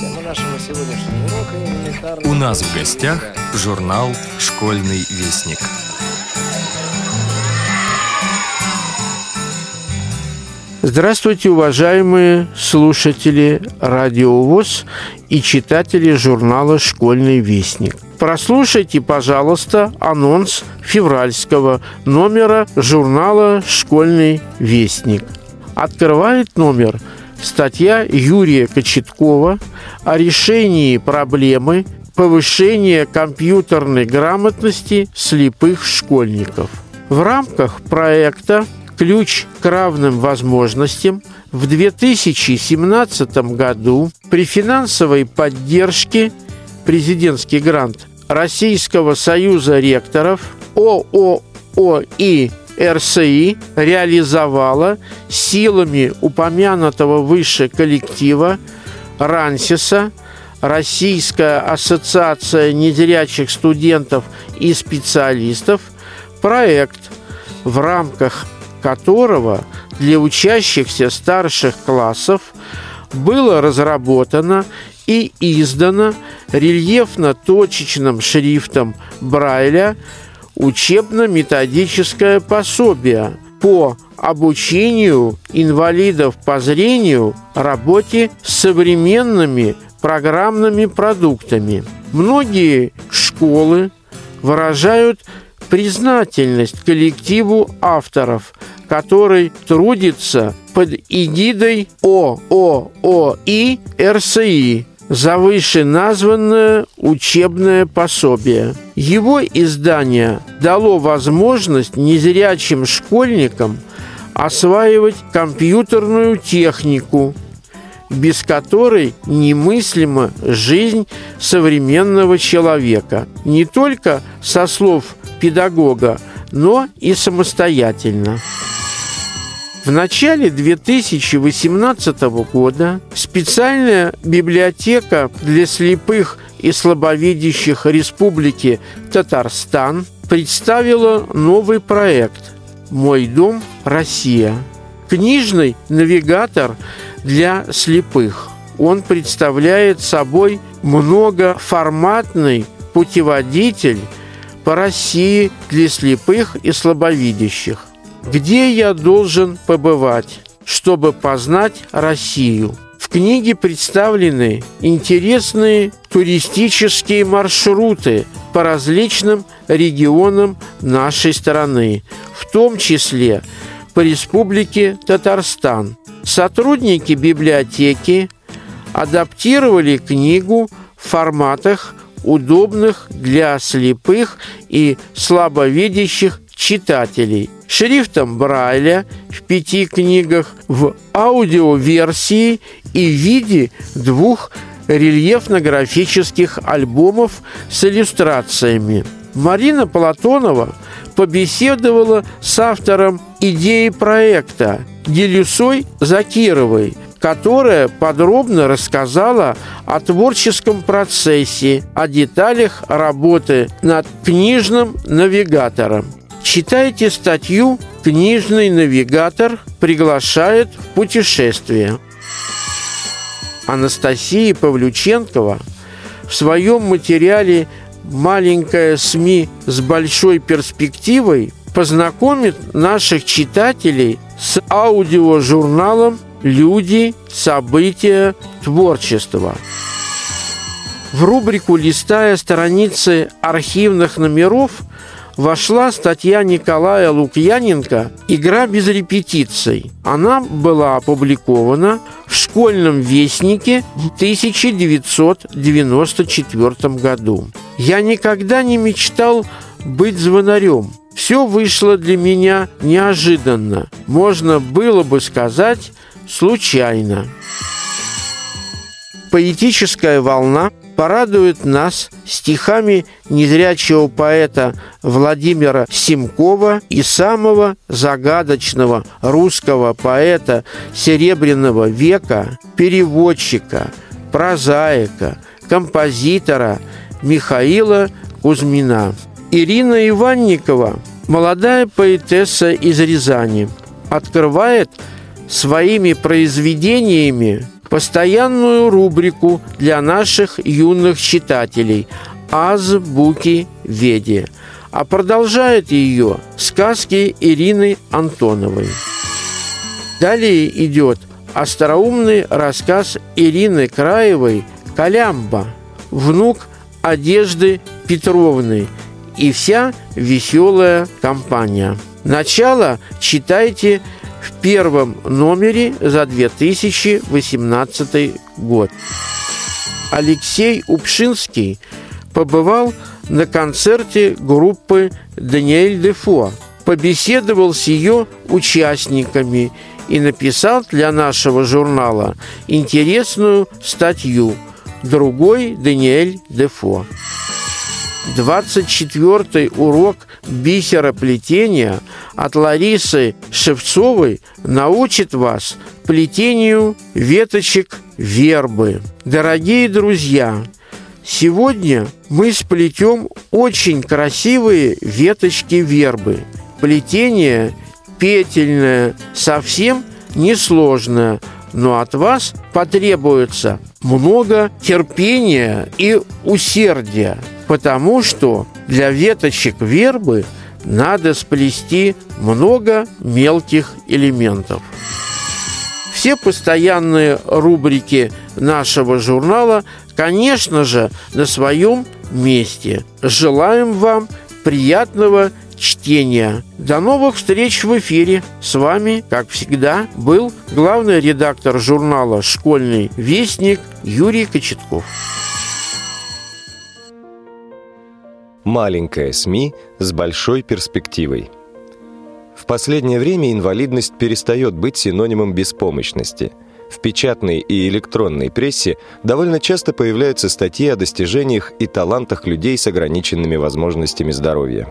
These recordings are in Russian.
Тема нашего сегодняшнего урока элементарная... У нас в гостях журнал «Школьный вестник». Здравствуйте, уважаемые слушатели Радио ВОЗ и читатели журнала «Школьный вестник». Прослушайте, пожалуйста, анонс февральского номера журнала «Школьный вестник». Открывает номер статья Юрия Кочеткова о решении проблемы повышения компьютерной грамотности слепых школьников. В рамках проекта ключ к равным возможностям в 2017 году при финансовой поддержке президентский грант Российского союза ректоров ОООИ РСИ реализовала силами упомянутого выше коллектива РАНСИСа Российская ассоциация незрячих студентов и специалистов проект, в рамках которого для учащихся старших классов было разработано и издано рельефно-точечным шрифтом Брайля учебно-методическое пособие по обучению инвалидов по зрению работе с современными программными продуктами. Многие школы выражают признательность коллективу авторов, который трудится под эгидой ОООИ РСИ за вышеназванное учебное пособие. Его издание дало возможность незрячим школьникам осваивать компьютерную технику, без которой немыслима жизнь современного человека. Не только со слов педагога, но и самостоятельно. В начале 2018 года специальная библиотека для слепых и слабовидящих Республики Татарстан представила новый проект «Мой дом. Россия». Книжный навигатор для слепых. Он представляет собой многоформатный путеводитель по России для слепых и слабовидящих. Где я должен побывать, чтобы познать Россию? В книге представлены интересные туристические маршруты по различным регионам нашей страны, в том числе по Республике Татарстан. Сотрудники библиотеки адаптировали книгу в форматах, удобных для слепых и слабовидящих читателей – шрифтом Брайля в пяти книгах, в аудиоверсии и в виде двух рельефно-графических альбомов с иллюстрациями. Марина Платонова побеседовала с автором идеи проекта Делюсой Закировой, которая подробно рассказала о творческом процессе, о деталях работы над книжным навигатором. Читайте статью «Книжный навигатор приглашает в путешествие». Анастасия Павлюченкова в своем материале «Маленькая СМИ с большой перспективой» познакомит наших читателей с аудиожурналом «Люди, события, творчество». В рубрику «Листая страницы архивных номеров» вошла статья Николая Лукьяненко «Игра без репетиций». Она была опубликована в школьном вестнике в 1994 году. Я никогда не мечтал быть звонарем. Все вышло для меня неожиданно. Можно было бы сказать, случайно. Поэтическая волна порадует нас стихами незрячего поэта Владимира Симкова и самого загадочного русского поэта Серебряного века, переводчика, прозаика, композитора Михаила Кузьмина. Ирина Иванникова, молодая поэтесса из Рязани, открывает своими произведениями постоянную рубрику для наших юных читателей «Азбуки Веди», а продолжает ее сказки Ирины Антоновой. Далее идет остроумный рассказ Ирины Краевой «Колямба», внук Одежды Петровны и вся веселая компания. Начало читайте в первом номере за 2018 год. Алексей Упшинский побывал на концерте группы «Даниэль Дефо», побеседовал с ее участниками и написал для нашего журнала интересную статью «Другой Даниэль Дефо». 24 урок бисероплетения от Ларисы Шевцовой научит вас плетению веточек вербы. Дорогие друзья, сегодня мы сплетем очень красивые веточки вербы. Плетение петельное, совсем несложное, но от вас потребуется много терпения и усердия, потому что для веточек вербы надо сплести много мелких элементов. Все постоянные рубрики нашего журнала, конечно же, на своем месте. Желаем вам приятного чтения. До новых встреч в эфире. С вами, как всегда, был главный редактор журнала «Школьный вестник» Юрий Кочетков. Маленькая СМИ с большой перспективой. В последнее время инвалидность перестает быть синонимом беспомощности. В печатной и электронной прессе довольно часто появляются статьи о достижениях и талантах людей с ограниченными возможностями здоровья.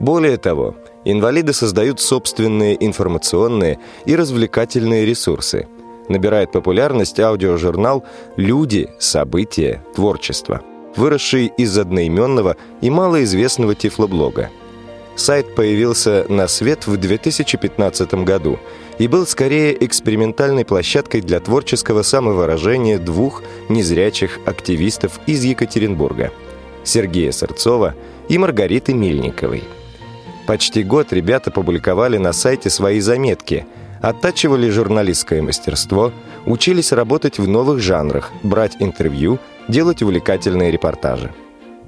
Более того, инвалиды создают собственные информационные и развлекательные ресурсы. Набирает популярность аудиожурнал «Люди. События. Творчество», выросший из одноименного и малоизвестного тифлоблога. Сайт появился на свет в 2015 году и был скорее экспериментальной площадкой для творческого самовыражения двух незрячих активистов из Екатеринбурга – Сергея Сырцова и Маргариты Мельниковой – Почти год ребята публиковали на сайте свои заметки, оттачивали журналистское мастерство, учились работать в новых жанрах, брать интервью, делать увлекательные репортажи.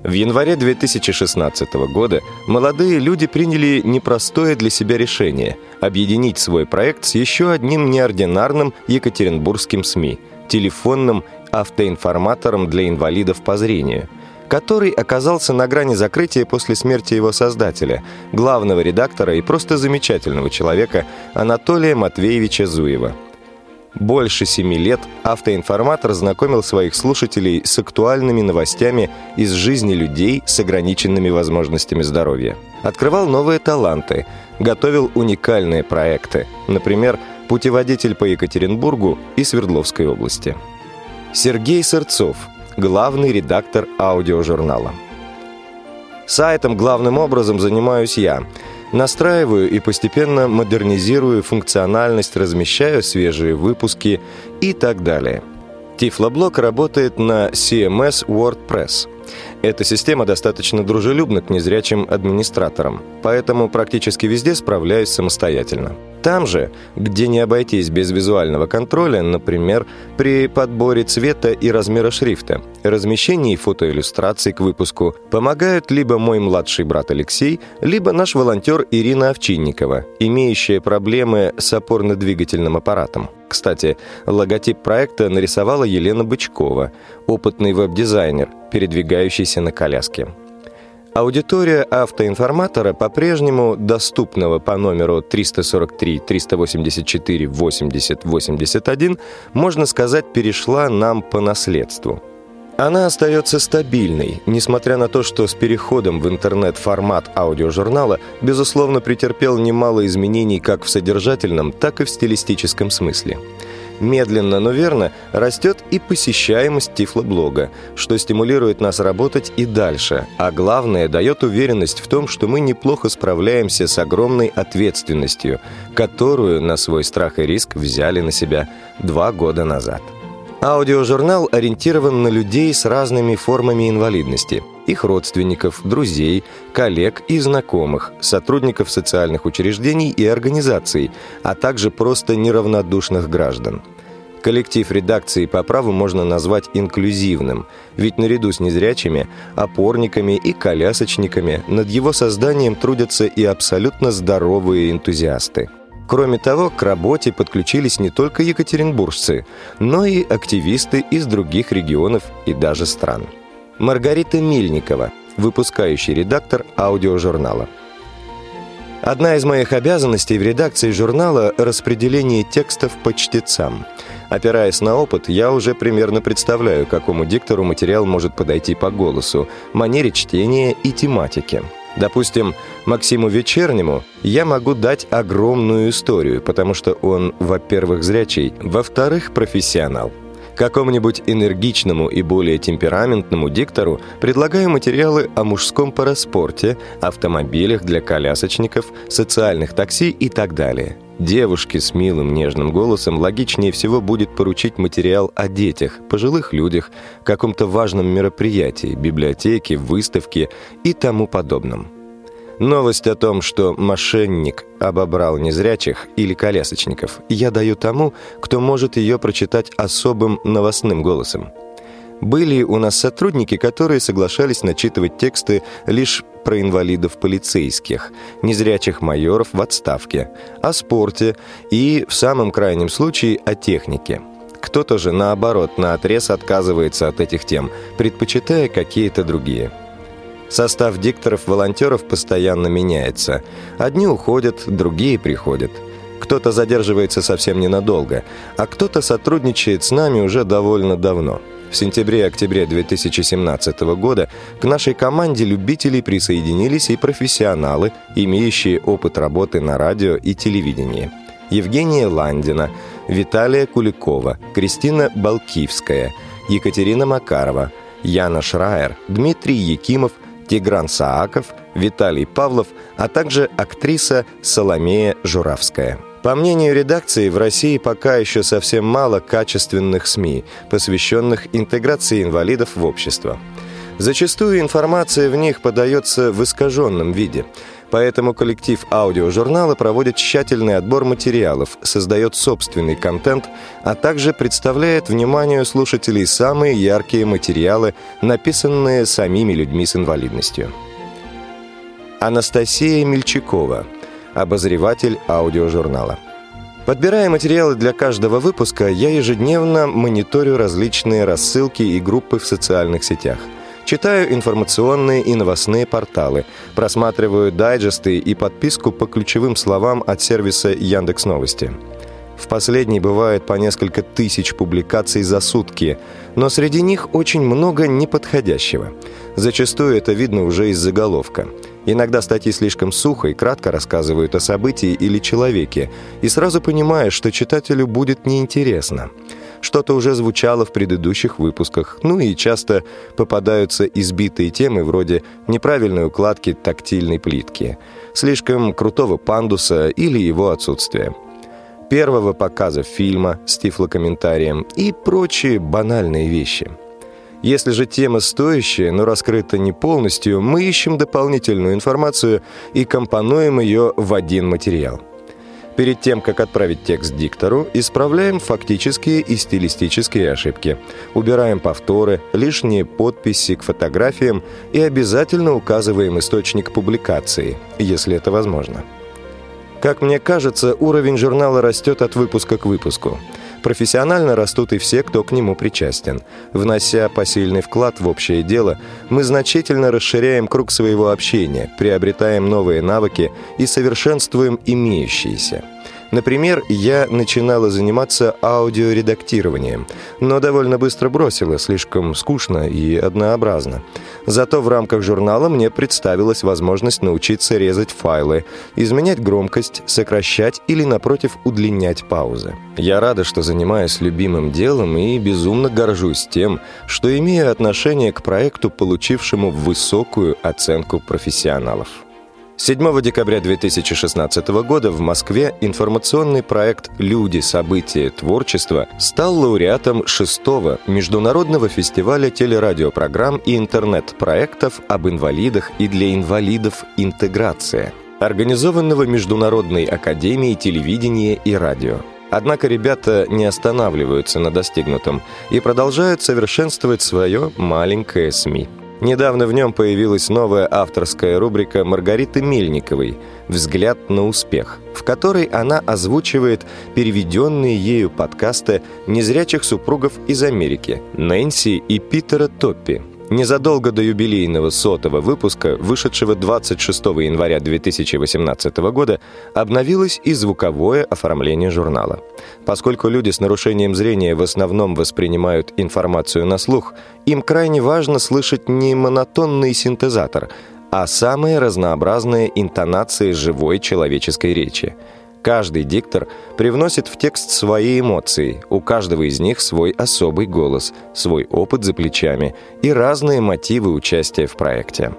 В январе 2016 года молодые люди приняли непростое для себя решение – объединить свой проект с еще одним неординарным екатеринбургским СМИ – телефонным автоинформатором для инвалидов по зрению – который оказался на грани закрытия после смерти его создателя, главного редактора и просто замечательного человека Анатолия Матвеевича Зуева. Больше семи лет автоинформатор знакомил своих слушателей с актуальными новостями из жизни людей с ограниченными возможностями здоровья. Открывал новые таланты, готовил уникальные проекты, например, «Путеводитель по Екатеринбургу» и Свердловской области. Сергей Сырцов – главный редактор аудиожурнала. Сайтом главным образом занимаюсь я. Настраиваю и постепенно модернизирую функциональность, размещаю свежие выпуски и так далее. Тифлоблог работает на CMS WordPress – эта система достаточно дружелюбна к незрячим администраторам, поэтому практически везде справляюсь самостоятельно. Там же, где не обойтись без визуального контроля, например, при подборе цвета и размера шрифта, размещении фотоиллюстраций к выпуску, помогают либо мой младший брат Алексей, либо наш волонтер Ирина Овчинникова, имеющая проблемы с опорно-двигательным аппаратом. Кстати, логотип проекта нарисовала Елена Бычкова, опытный веб-дизайнер, передвигающийся на коляске. Аудитория автоинформатора по-прежнему доступного по номеру 343 384 80 81, можно сказать, перешла нам по наследству. Она остается стабильной, несмотря на то, что с переходом в интернет-формат аудиожурнала, безусловно, претерпел немало изменений как в содержательном, так и в стилистическом смысле. Медленно, но верно растет и посещаемость Тифлоблога, что стимулирует нас работать и дальше, а главное, дает уверенность в том, что мы неплохо справляемся с огромной ответственностью, которую на свой страх и риск взяли на себя два года назад. Аудиожурнал ориентирован на людей с разными формами инвалидности, их родственников, друзей, коллег и знакомых, сотрудников социальных учреждений и организаций, а также просто неравнодушных граждан. Коллектив редакции по праву можно назвать инклюзивным, ведь наряду с незрячими, опорниками и колясочниками над его созданием трудятся и абсолютно здоровые энтузиасты – Кроме того, к работе подключились не только екатеринбуржцы, но и активисты из других регионов и даже стран. Маргарита Мильникова, выпускающий редактор аудиожурнала. Одна из моих обязанностей в редакции журнала – распределение текстов по чтецам. Опираясь на опыт, я уже примерно представляю, какому диктору материал может подойти по голосу, манере чтения и тематике – Допустим, Максиму Вечернему я могу дать огромную историю, потому что он, во-первых, зрячий, во-вторых, профессионал. Какому-нибудь энергичному и более темпераментному диктору предлагаю материалы о мужском параспорте, автомобилях для колясочников, социальных такси и так далее. Девушке с милым нежным голосом логичнее всего будет поручить материал о детях, пожилых людях, каком-то важном мероприятии, библиотеке, выставке и тому подобном. Новость о том, что мошенник обобрал незрячих или колясочников, я даю тому, кто может ее прочитать особым новостным голосом. Были у нас сотрудники, которые соглашались начитывать тексты лишь про инвалидов полицейских, незрячих майоров в отставке, о спорте и, в самом крайнем случае, о технике. Кто-то же, наоборот, на отрез отказывается от этих тем, предпочитая какие-то другие. Состав дикторов-волонтеров постоянно меняется. Одни уходят, другие приходят. Кто-то задерживается совсем ненадолго, а кто-то сотрудничает с нами уже довольно давно. В сентябре-октябре 2017 года к нашей команде любителей присоединились и профессионалы, имеющие опыт работы на радио и телевидении. Евгения Ландина, Виталия Куликова, Кристина Балкивская, Екатерина Макарова, Яна Шрайер, Дмитрий Якимов – Тигран Сааков, Виталий Павлов, а также актриса Соломея Журавская. По мнению редакции, в России пока еще совсем мало качественных СМИ, посвященных интеграции инвалидов в общество. Зачастую информация в них подается в искаженном виде – Поэтому коллектив аудиожурнала проводит тщательный отбор материалов, создает собственный контент, а также представляет вниманию слушателей самые яркие материалы, написанные самими людьми с инвалидностью. Анастасия Мельчакова, обозреватель аудиожурнала. Подбирая материалы для каждого выпуска, я ежедневно мониторю различные рассылки и группы в социальных сетях – Читаю информационные и новостные порталы, просматриваю дайджесты и подписку по ключевым словам от сервиса Яндекс Новости. В последней бывает по несколько тысяч публикаций за сутки, но среди них очень много неподходящего. Зачастую это видно уже из заголовка. Иногда статьи слишком сухо и кратко рассказывают о событии или человеке, и сразу понимаешь, что читателю будет неинтересно. Что-то уже звучало в предыдущих выпусках, ну и часто попадаются избитые темы вроде неправильной укладки тактильной плитки, слишком крутого пандуса или его отсутствия, первого показа фильма с тифлокомментарием и прочие банальные вещи. Если же тема стоящая, но раскрыта не полностью, мы ищем дополнительную информацию и компонуем ее в один материал – Перед тем, как отправить текст диктору, исправляем фактические и стилистические ошибки. Убираем повторы, лишние подписи к фотографиям и обязательно указываем источник публикации, если это возможно. Как мне кажется, уровень журнала растет от выпуска к выпуску. Профессионально растут и все, кто к нему причастен. Внося посильный вклад в общее дело, мы значительно расширяем круг своего общения, приобретаем новые навыки и совершенствуем имеющиеся. Например, я начинала заниматься аудиоредактированием, но довольно быстро бросила, слишком скучно и однообразно. Зато в рамках журнала мне представилась возможность научиться резать файлы, изменять громкость, сокращать или, напротив, удлинять паузы. Я рада, что занимаюсь любимым делом и безумно горжусь тем, что имею отношение к проекту, получившему высокую оценку профессионалов. 7 декабря 2016 года в Москве информационный проект «Люди, события, творчество» стал лауреатом шестого международного фестиваля телерадиопрограмм и интернет-проектов об инвалидах и для инвалидов «Интеграция», организованного Международной академией телевидения и радио. Однако ребята не останавливаются на достигнутом и продолжают совершенствовать свое маленькое СМИ. Недавно в нем появилась новая авторская рубрика Маргариты Мельниковой «Взгляд на успех», в которой она озвучивает переведенные ею подкасты незрячих супругов из Америки Нэнси и Питера Топпи, Незадолго до юбилейного сотого выпуска, вышедшего 26 января 2018 года, обновилось и звуковое оформление журнала. Поскольку люди с нарушением зрения в основном воспринимают информацию на слух, им крайне важно слышать не монотонный синтезатор, а самые разнообразные интонации живой человеческой речи – Каждый диктор привносит в текст свои эмоции, у каждого из них свой особый голос, свой опыт за плечами и разные мотивы участия в проекте.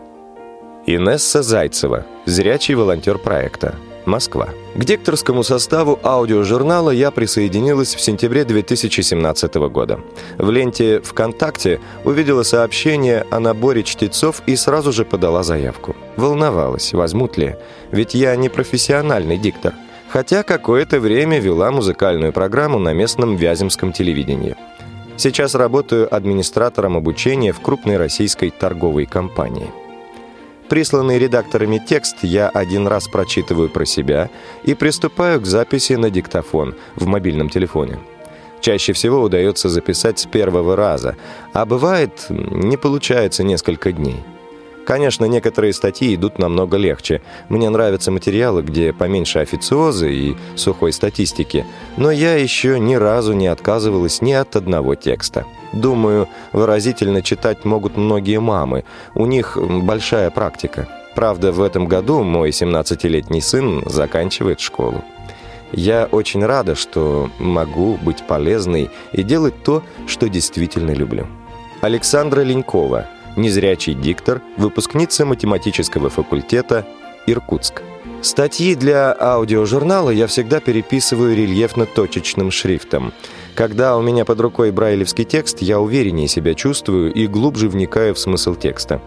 Инесса Зайцева, зрячий волонтер проекта. Москва. К дикторскому составу аудиожурнала я присоединилась в сентябре 2017 года. В ленте ВКонтакте увидела сообщение о наборе чтецов и сразу же подала заявку. Волновалась, возьмут ли, ведь я не профессиональный диктор – хотя какое-то время вела музыкальную программу на местном Вяземском телевидении. Сейчас работаю администратором обучения в крупной российской торговой компании. Присланный редакторами текст я один раз прочитываю про себя и приступаю к записи на диктофон в мобильном телефоне. Чаще всего удается записать с первого раза, а бывает, не получается несколько дней. Конечно, некоторые статьи идут намного легче. Мне нравятся материалы, где поменьше официозы и сухой статистики, но я еще ни разу не отказывалась ни от одного текста. Думаю, выразительно читать могут многие мамы. У них большая практика. Правда, в этом году мой 17-летний сын заканчивает школу. Я очень рада, что могу быть полезной и делать то, что действительно люблю. Александра Ленькова – незрячий диктор, выпускница математического факультета Иркутск. Статьи для аудиожурнала я всегда переписываю рельефно-точечным шрифтом. Когда у меня под рукой брайлевский текст, я увереннее себя чувствую и глубже вникаю в смысл текста.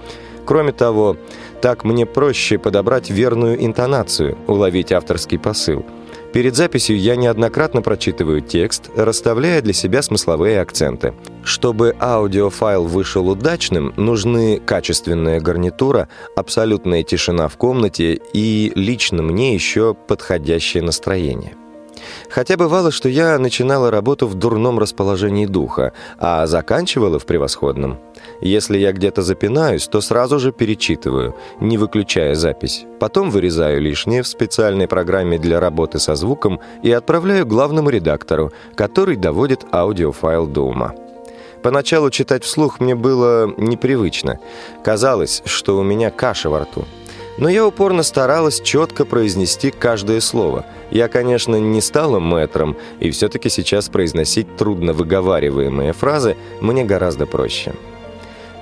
Кроме того, так мне проще подобрать верную интонацию, уловить авторский посыл – Перед записью я неоднократно прочитываю текст, расставляя для себя смысловые акценты. Чтобы аудиофайл вышел удачным, нужны качественная гарнитура, абсолютная тишина в комнате и лично мне еще подходящее настроение. Хотя бывало, что я начинала работу в дурном расположении духа, а заканчивала в превосходном. Если я где-то запинаюсь, то сразу же перечитываю, не выключая запись. Потом вырезаю лишнее в специальной программе для работы со звуком и отправляю главному редактору, который доводит аудиофайл до ума. Поначалу читать вслух мне было непривычно. Казалось, что у меня каша во рту. Но я упорно старалась четко произнести каждое слово. Я, конечно, не стала мэтром, и все-таки сейчас произносить трудно выговариваемые фразы мне гораздо проще.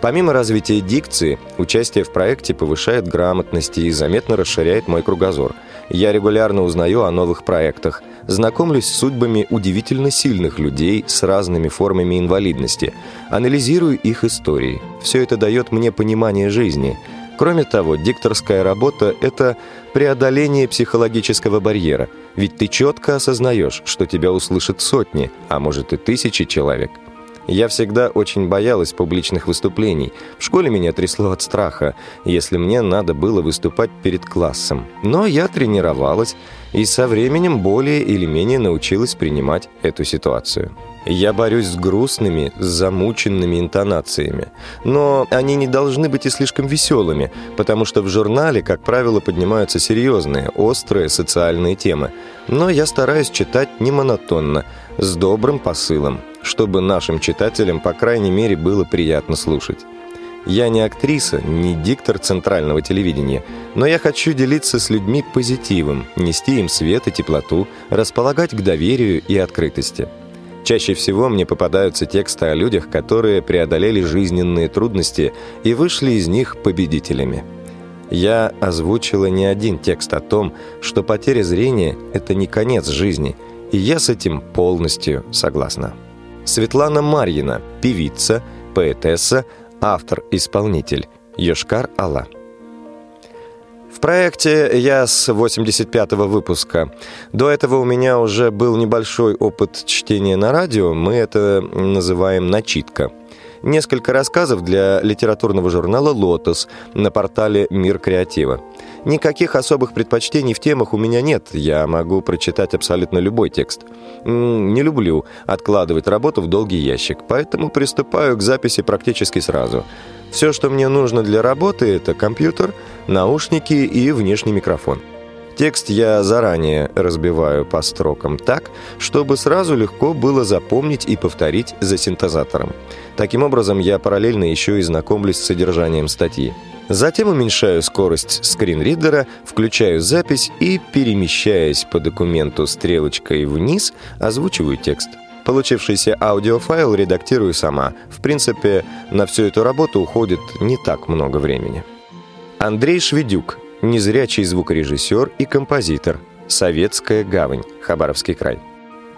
Помимо развития дикции, участие в проекте повышает грамотность и заметно расширяет мой кругозор. Я регулярно узнаю о новых проектах, знакомлюсь с судьбами удивительно сильных людей с разными формами инвалидности, анализирую их истории. Все это дает мне понимание жизни – Кроме того, дикторская работа – это преодоление психологического барьера, ведь ты четко осознаешь, что тебя услышат сотни, а может и тысячи человек. Я всегда очень боялась публичных выступлений. В школе меня трясло от страха, если мне надо было выступать перед классом. Но я тренировалась и со временем более или менее научилась принимать эту ситуацию. Я борюсь с грустными, с замученными интонациями. Но они не должны быть и слишком веселыми, потому что в журнале, как правило, поднимаются серьезные, острые социальные темы. Но я стараюсь читать не монотонно, с добрым посылом, чтобы нашим читателям, по крайней мере, было приятно слушать. Я не актриса, не диктор центрального телевидения, но я хочу делиться с людьми позитивом, нести им свет и теплоту, располагать к доверию и открытости. Чаще всего мне попадаются тексты о людях, которые преодолели жизненные трудности и вышли из них победителями. Я озвучила не один текст о том, что потеря зрения – это не конец жизни, и я с этим полностью согласна. Светлана Марьина, певица, поэтесса, автор-исполнитель, Йошкар-Алла проекте я с 85-го выпуска. До этого у меня уже был небольшой опыт чтения на радио. Мы это называем «начитка». Несколько рассказов для литературного журнала «Лотос» на портале «Мир креатива». Никаких особых предпочтений в темах у меня нет. Я могу прочитать абсолютно любой текст. Не люблю откладывать работу в долгий ящик, поэтому приступаю к записи практически сразу – все, что мне нужно для работы, это компьютер, наушники и внешний микрофон. Текст я заранее разбиваю по строкам так, чтобы сразу легко было запомнить и повторить за синтезатором. Таким образом, я параллельно еще и знакомлюсь с содержанием статьи. Затем уменьшаю скорость скринридера, включаю запись и, перемещаясь по документу стрелочкой вниз, озвучиваю текст. Получившийся аудиофайл редактирую сама. В принципе, на всю эту работу уходит не так много времени. Андрей Шведюк, незрячий звукорежиссер и композитор. Советская гавань, Хабаровский край.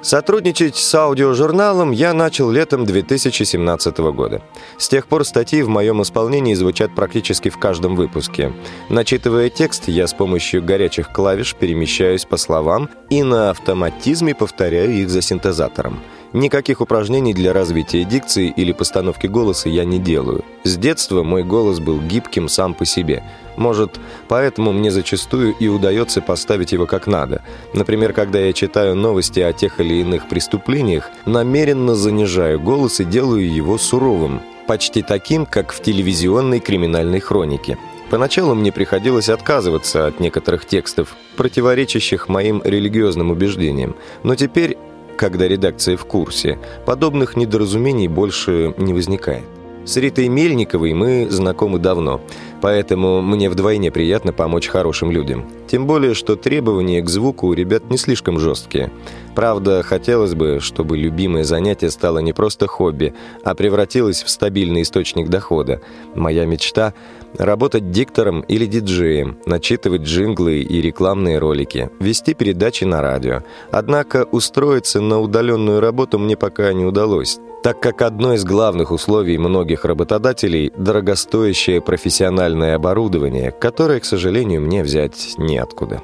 Сотрудничать с аудиожурналом я начал летом 2017 года. С тех пор статьи в моем исполнении звучат практически в каждом выпуске. Начитывая текст, я с помощью горячих клавиш перемещаюсь по словам и на автоматизме повторяю их за синтезатором. Никаких упражнений для развития дикции или постановки голоса я не делаю. С детства мой голос был гибким сам по себе. Может, поэтому мне зачастую и удается поставить его как надо. Например, когда я читаю новости о тех или иных преступлениях, намеренно занижаю голос и делаю его суровым, почти таким, как в телевизионной криминальной хронике. Поначалу мне приходилось отказываться от некоторых текстов, противоречащих моим религиозным убеждениям, но теперь когда редакция в курсе, подобных недоразумений больше не возникает. С Ритой Мельниковой мы знакомы давно, поэтому мне вдвойне приятно помочь хорошим людям. Тем более, что требования к звуку у ребят не слишком жесткие. Правда, хотелось бы, чтобы любимое занятие стало не просто хобби, а превратилось в стабильный источник дохода. Моя мечта – работать диктором или диджеем, начитывать джинглы и рекламные ролики, вести передачи на радио. Однако устроиться на удаленную работу мне пока не удалось так как одно из главных условий многих работодателей – дорогостоящее профессиональное оборудование, которое, к сожалению, мне взять неоткуда.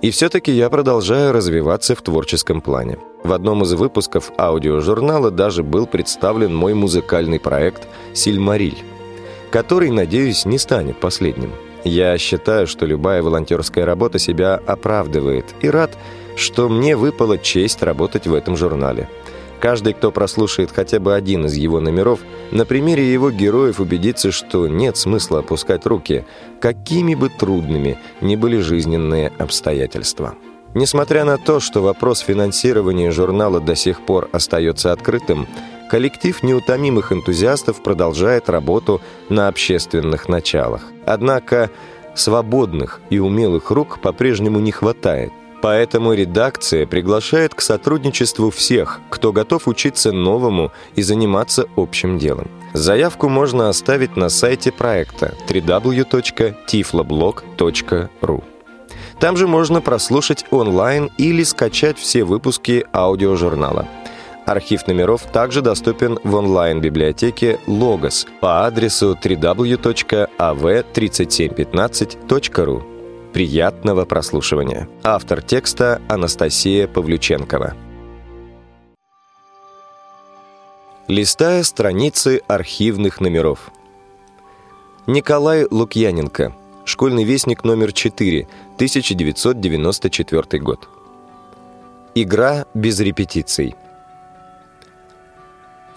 И все-таки я продолжаю развиваться в творческом плане. В одном из выпусков аудиожурнала даже был представлен мой музыкальный проект «Сильмариль», который, надеюсь, не станет последним. Я считаю, что любая волонтерская работа себя оправдывает и рад, что мне выпала честь работать в этом журнале – Каждый, кто прослушает хотя бы один из его номеров, на примере его героев убедится, что нет смысла опускать руки, какими бы трудными ни были жизненные обстоятельства. Несмотря на то, что вопрос финансирования журнала до сих пор остается открытым, коллектив неутомимых энтузиастов продолжает работу на общественных началах. Однако свободных и умелых рук по-прежнему не хватает. Поэтому редакция приглашает к сотрудничеству всех, кто готов учиться новому и заниматься общим делом. Заявку можно оставить на сайте проекта www.tifloblog.ru. Там же можно прослушать онлайн или скачать все выпуски аудиожурнала. Архив номеров также доступен в онлайн-библиотеке Logos по адресу www.av3715.ru. Приятного прослушивания. Автор текста Анастасия Павлюченкова. Листая страницы архивных номеров. Николай Лукьяненко. Школьный вестник номер 4, 1994 год. Игра без репетиций.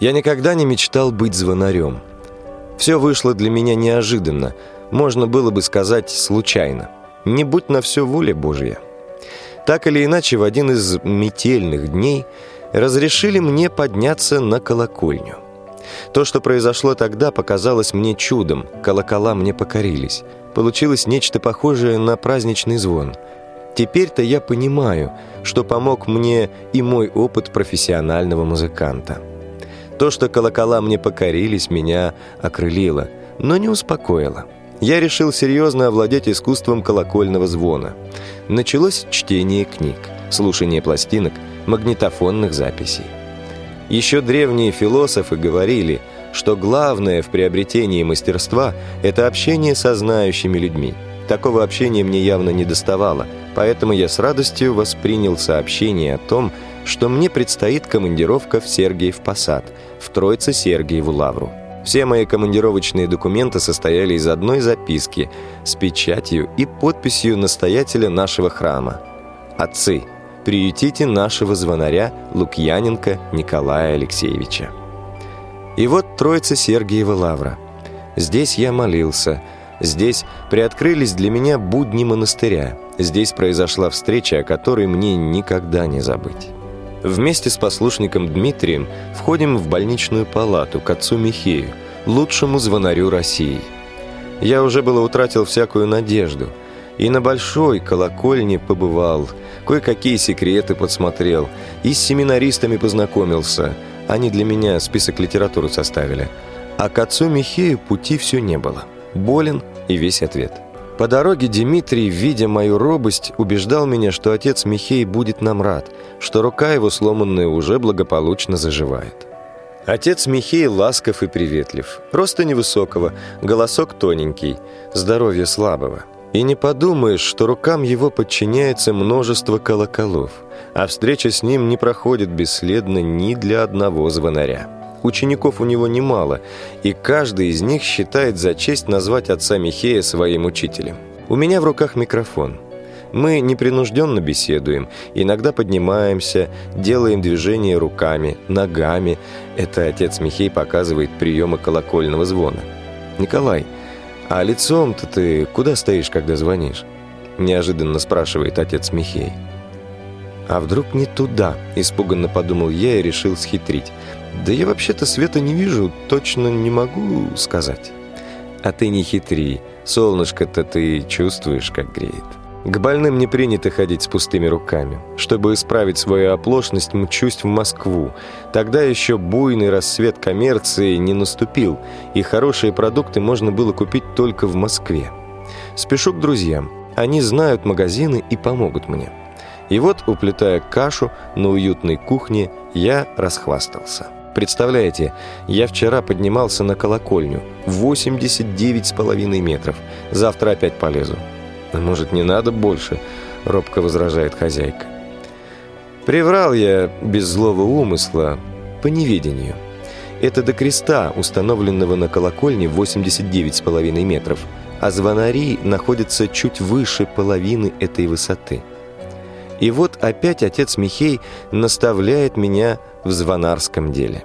Я никогда не мечтал быть звонарем. Все вышло для меня неожиданно, можно было бы сказать случайно не будь на все воля Божья. Так или иначе, в один из метельных дней разрешили мне подняться на колокольню. То, что произошло тогда, показалось мне чудом. Колокола мне покорились. Получилось нечто похожее на праздничный звон. Теперь-то я понимаю, что помог мне и мой опыт профессионального музыканта. То, что колокола мне покорились, меня окрылило, но не успокоило. я решил серьезно овладеть искусством колокольного звона. Началось чтение книг, слушание пластинок, магнитофонных записей. Еще древние философы говорили, что главное в приобретении мастерства – это общение со знающими людьми. Такого общения мне явно не доставало, поэтому я с радостью воспринял сообщение о том, что мне предстоит командировка в Сергиев Посад, в Троице-Сергиеву Лавру. Все мои командировочные документы состояли из одной записки с печатью и подписью настоятеля нашего храма. «Отцы, приютите нашего звонаря Лукьяненко Николая Алексеевича». И вот Троица Сергиева Лавра. Здесь я молился, здесь приоткрылись для меня будни монастыря, здесь произошла встреча, о которой мне никогда не забыть. Вместе с послушником Дмитрием входим в больничную палату к отцу Михею, лучшему звонарю России. Я уже было утратил всякую надежду. И на большой колокольне побывал, кое-какие секреты подсмотрел, и с семинаристами познакомился. Они для меня список литературы составили. А к отцу Михею пути все не было. Болен и весь ответ. По дороге Дмитрий, видя мою робость, убеждал меня, что отец Михей будет нам рад, что рука его сломанная уже благополучно заживает. Отец Михей ласков и приветлив, роста невысокого, голосок тоненький, здоровье слабого. И не подумаешь, что рукам его подчиняется множество колоколов, а встреча с ним не проходит бесследно ни для одного звонаря. Учеников у него немало, и каждый из них считает за честь назвать отца Михея своим учителем. У меня в руках микрофон. Мы непринужденно беседуем, иногда поднимаемся, делаем движения руками, ногами. Это отец Михей показывает приемы колокольного звона. «Николай, а лицом-то ты куда стоишь, когда звонишь?» Неожиданно спрашивает отец Михей. «А вдруг не туда?» – испуганно подумал я и решил схитрить. «Да я вообще-то света не вижу, точно не могу сказать». «А ты не хитри, солнышко-то ты чувствуешь, как греет». К больным не принято ходить с пустыми руками. Чтобы исправить свою оплошность, мчусь в Москву. Тогда еще буйный рассвет коммерции не наступил, и хорошие продукты можно было купить только в Москве. Спешу к друзьям. Они знают магазины и помогут мне. И вот, уплетая кашу на уютной кухне, я расхвастался. Представляете, я вчера поднимался на колокольню. 89,5 метров. Завтра опять полезу. А может, не надо больше? Робко возражает хозяйка. Приврал я без злого умысла, по неведению. Это до креста, установленного на колокольне 89,5 метров, а звонари находятся чуть выше половины этой высоты. И вот опять отец Михей наставляет меня в звонарском деле.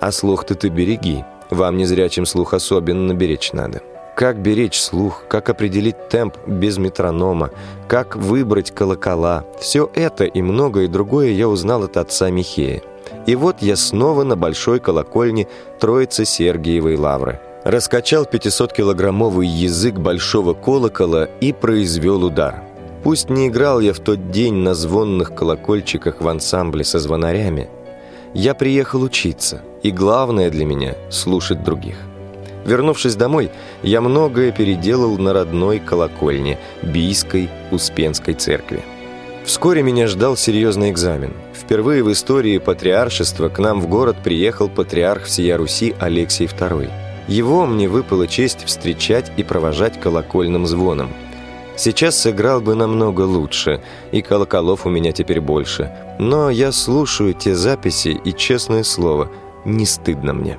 А слух-то ты береги, вам незрячим слух особенно беречь надо. Как беречь слух, как определить темп без метронома, как выбрать колокола. Все это и многое другое я узнал от отца Михея. И вот я снова на большой колокольне Троицы Сергиевой Лавры. Раскачал 500-килограммовый язык большого колокола и произвел удар. Пусть не играл я в тот день на звонных колокольчиках в ансамбле со звонарями, я приехал учиться, и главное для меня – слушать других. Вернувшись домой, я многое переделал на родной колокольне Бийской Успенской церкви. Вскоре меня ждал серьезный экзамен. Впервые в истории патриаршества к нам в город приехал патриарх всея Руси Алексий II. Его мне выпала честь встречать и провожать колокольным звоном – Сейчас сыграл бы намного лучше, и колоколов у меня теперь больше. Но я слушаю те записи, и, честное слово, не стыдно мне.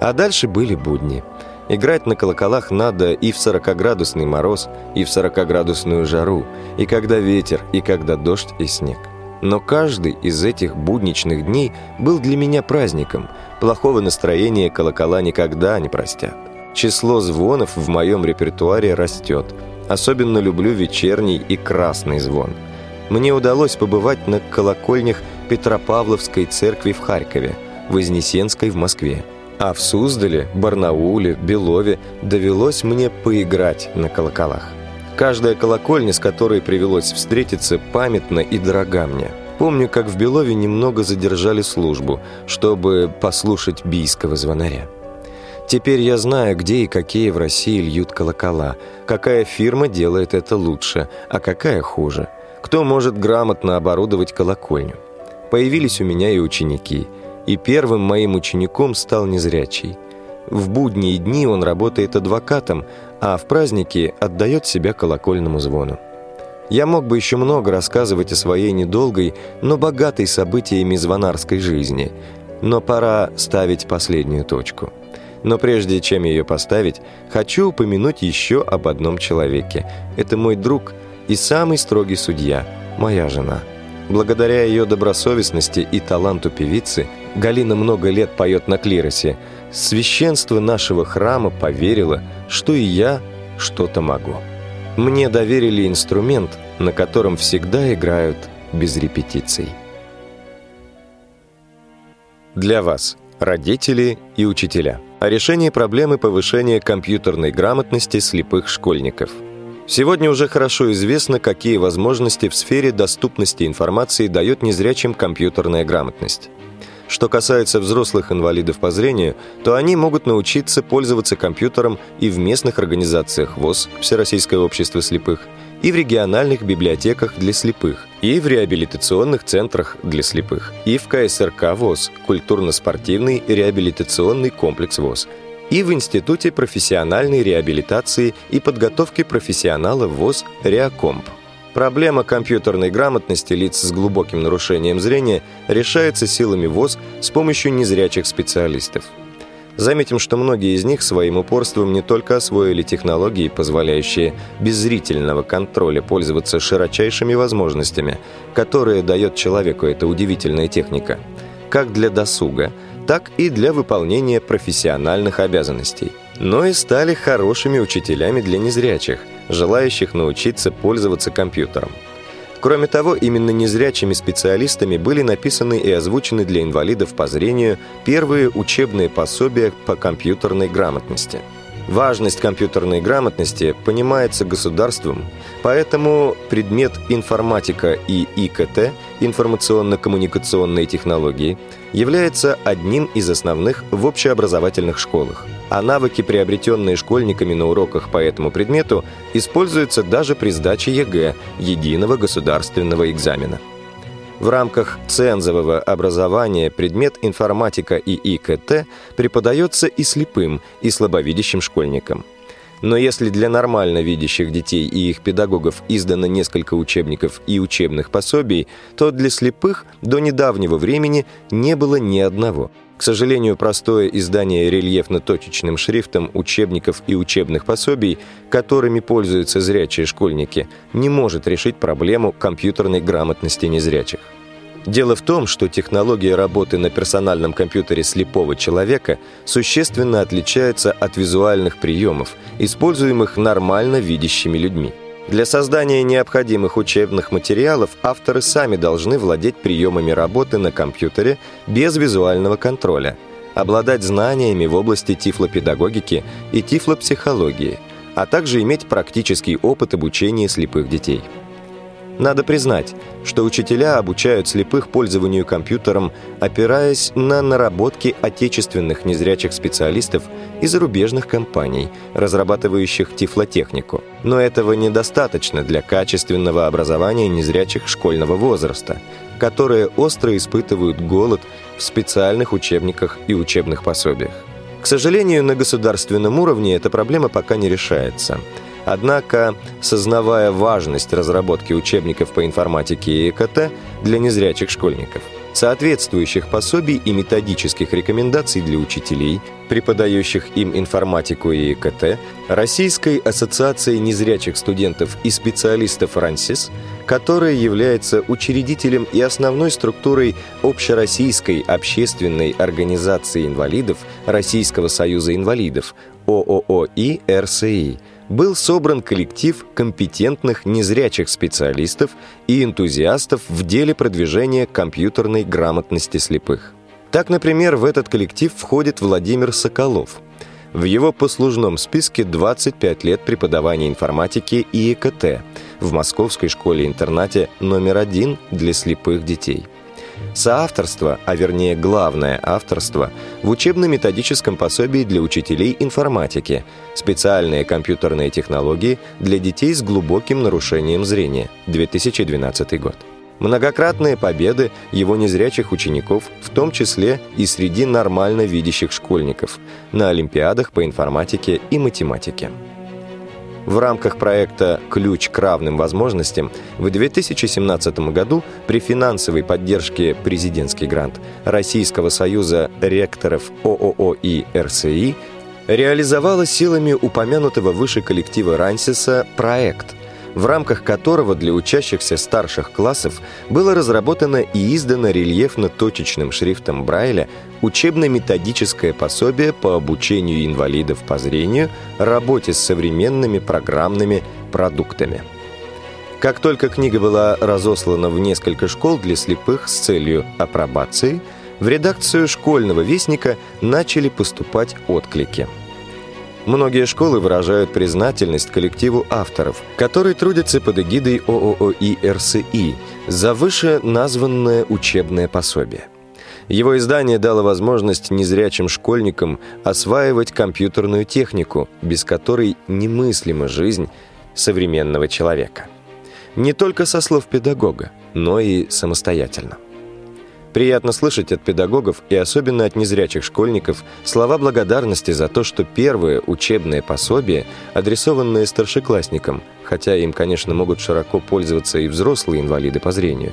А дальше были будни. Играть на колоколах надо и в 40-градусный мороз, и в 40-градусную жару, и когда ветер, и когда дождь и снег. Но каждый из этих будничных дней был для меня праздником. Плохого настроения колокола никогда не простят. Число звонов в моем репертуаре растет – Особенно люблю вечерний и красный звон. Мне удалось побывать на колокольнях Петропавловской церкви в Харькове, Вознесенской в Москве. А в Суздале, Барнауле, Белове довелось мне поиграть на колоколах. Каждая колокольня, с которой привелось встретиться, памятна и дорога мне. Помню, как в Белове немного задержали службу, чтобы послушать бийского звонаря. Теперь я знаю, где и какие в России льют колокола, какая фирма делает это лучше, а какая хуже, кто может грамотно оборудовать колокольню. Появились у меня и ученики, и первым моим учеником стал незрячий. В будние дни он работает адвокатом, а в праздники отдает себя колокольному звону. Я мог бы еще много рассказывать о своей недолгой, но богатой событиями звонарской жизни, но пора ставить последнюю точку – но прежде чем ее поставить, хочу упомянуть еще об одном человеке. Это мой друг и самый строгий судья, моя жена. Благодаря ее добросовестности и таланту певицы, Галина много лет поет на клиросе. Священство нашего храма поверило, что и я что-то могу. Мне доверили инструмент, на котором всегда играют без репетиций. Для вас, родители и учителя – о решении проблемы повышения компьютерной грамотности слепых школьников. Сегодня уже хорошо известно, какие возможности в сфере доступности информации дает незрячим компьютерная грамотность. Что касается взрослых инвалидов по зрению, то они могут научиться пользоваться компьютером и в местных организациях ВОЗ, Всероссийское общество слепых, и в региональных библиотеках для слепых, и в реабилитационных центрах для слепых, и в КСРК ВОЗ, культурно-спортивный реабилитационный комплекс ВОЗ, и в Институте профессиональной реабилитации и подготовки профессионалов ВОЗ «Реакомп». Проблема компьютерной грамотности лиц с глубоким нарушением зрения решается силами ВОЗ с помощью незрячих специалистов. Заметим, что многие из них своим упорством не только освоили технологии, позволяющие без зрительного контроля пользоваться широчайшими возможностями, которые дает человеку эта удивительная техника, как для досуга, так и для выполнения профессиональных обязанностей, но и стали хорошими учителями для незрячих, желающих научиться пользоваться компьютером. Кроме того, именно незрячими специалистами были написаны и озвучены для инвалидов по зрению первые учебные пособия по компьютерной грамотности. Важность компьютерной грамотности понимается государством, поэтому предмет информатика и ИКТ, информационно-коммуникационные технологии, является одним из основных в общеобразовательных школах – а навыки, приобретенные школьниками на уроках по этому предмету, используются даже при сдаче ЕГЭ, единого государственного экзамена. В рамках цензового образования предмет информатика и ИКТ преподается и слепым, и слабовидящим школьникам. Но если для нормально видящих детей и их педагогов издано несколько учебников и учебных пособий, то для слепых до недавнего времени не было ни одного – к сожалению, простое издание рельефно-точечным шрифтом учебников и учебных пособий, которыми пользуются зрячие школьники, не может решить проблему компьютерной грамотности незрячих. Дело в том, что технология работы на персональном компьютере слепого человека существенно отличается от визуальных приемов, используемых нормально видящими людьми. Для создания необходимых учебных материалов авторы сами должны владеть приемами работы на компьютере без визуального контроля, обладать знаниями в области тифлопедагогики и тифлопсихологии, а также иметь практический опыт обучения слепых детей. Надо признать, что учителя обучают слепых пользованию компьютером, опираясь на наработки отечественных незрячих специалистов и зарубежных компаний, разрабатывающих тифлотехнику. Но этого недостаточно для качественного образования незрячих школьного возраста, которые остро испытывают голод в специальных учебниках и учебных пособиях. К сожалению, на государственном уровне эта проблема пока не решается – Однако, сознавая важность разработки учебников по информатике и ЭКТ для незрячих школьников, соответствующих пособий и методических рекомендаций для учителей, преподающих им информатику и ЭКТ, Российской ассоциации незрячих студентов и специалистов РАНСИС, которая является учредителем и основной структурой Общероссийской общественной организации инвалидов Российского союза инвалидов ОООИ РСИ – был собран коллектив компетентных незрячих специалистов и энтузиастов в деле продвижения компьютерной грамотности слепых. Так, например, в этот коллектив входит Владимир Соколов. В его послужном списке 25 лет преподавания информатики и ИКТ в Московской школе-интернате номер один для слепых детей – соавторство, а вернее главное авторство, в учебно-методическом пособии для учителей информатики, специальные компьютерные технологии для детей с глубоким нарушением зрения, 2012 год. Многократные победы его незрячих учеников, в том числе и среди нормально видящих школьников, на олимпиадах по информатике и математике. В рамках проекта «Ключ к равным возможностям» в 2017 году при финансовой поддержке президентский грант Российского союза ректоров ООО и РСИ реализовала силами упомянутого выше коллектива Рансиса проект – в рамках которого для учащихся старших классов было разработано и издано рельефно-точечным шрифтом Брайля учебно-методическое пособие по обучению инвалидов по зрению работе с современными программными продуктами. Как только книга была разослана в несколько школ для слепых с целью апробации, в редакцию школьного вестника начали поступать отклики – Многие школы выражают признательность коллективу авторов, которые трудятся под эгидой ООО и РСИ за вышеназванное учебное пособие. Его издание дало возможность незрячим школьникам осваивать компьютерную технику, без которой немыслима жизнь современного человека. Не только со слов педагога, но и самостоятельно. Приятно слышать от педагогов и особенно от незрячих школьников слова благодарности за то, что первое учебное пособие, адресованное старшеклассникам, хотя им, конечно, могут широко пользоваться и взрослые инвалиды по зрению,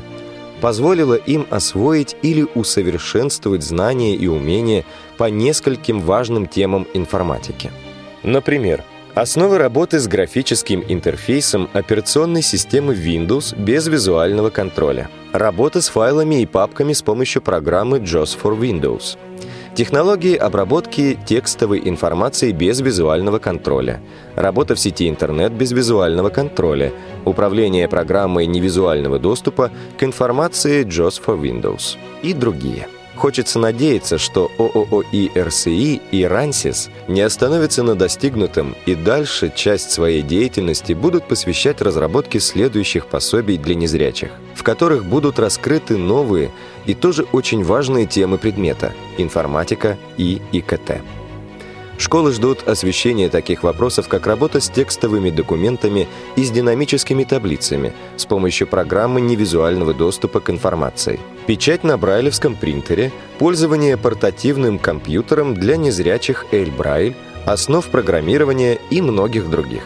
позволило им освоить или усовершенствовать знания и умения по нескольким важным темам информатики. Например, Основы работы с графическим интерфейсом операционной системы Windows без визуального контроля. Работа с файлами и папками с помощью программы JAWS for Windows. Технологии обработки текстовой информации без визуального контроля. Работа в сети интернет без визуального контроля. Управление программой невизуального доступа к информации JAWS for Windows. И другие. Хочется надеяться, что ООО и РСИ и РАНСИС не остановятся на достигнутом и дальше часть своей деятельности будут посвящать разработке следующих пособий для незрячих, в которых будут раскрыты новые и тоже очень важные темы предмета – информатика и ИКТ. Школы ждут освещения таких вопросов, как работа с текстовыми документами и с динамическими таблицами с помощью программы невизуального доступа к информации, печать на брайлевском принтере, пользование портативным компьютером для незрячих Эль-Брайль, основ программирования и многих других.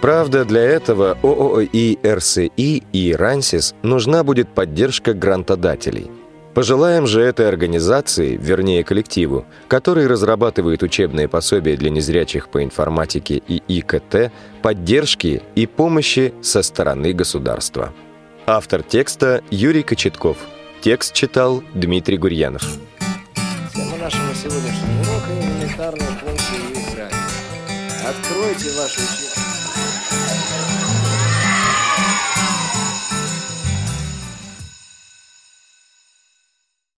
Правда, для этого ООИ РСИ и РАНСИС нужна будет поддержка грантодателей – Пожелаем же этой организации, вернее коллективу, который разрабатывает учебные пособия для незрячих по информатике и ИКТ, поддержки и помощи со стороны государства. Автор текста Юрий Кочетков. Текст читал Дмитрий Гурьянов. Тема нашего сегодняшнего урока – элементарные функции и. Откройте ваши учебники.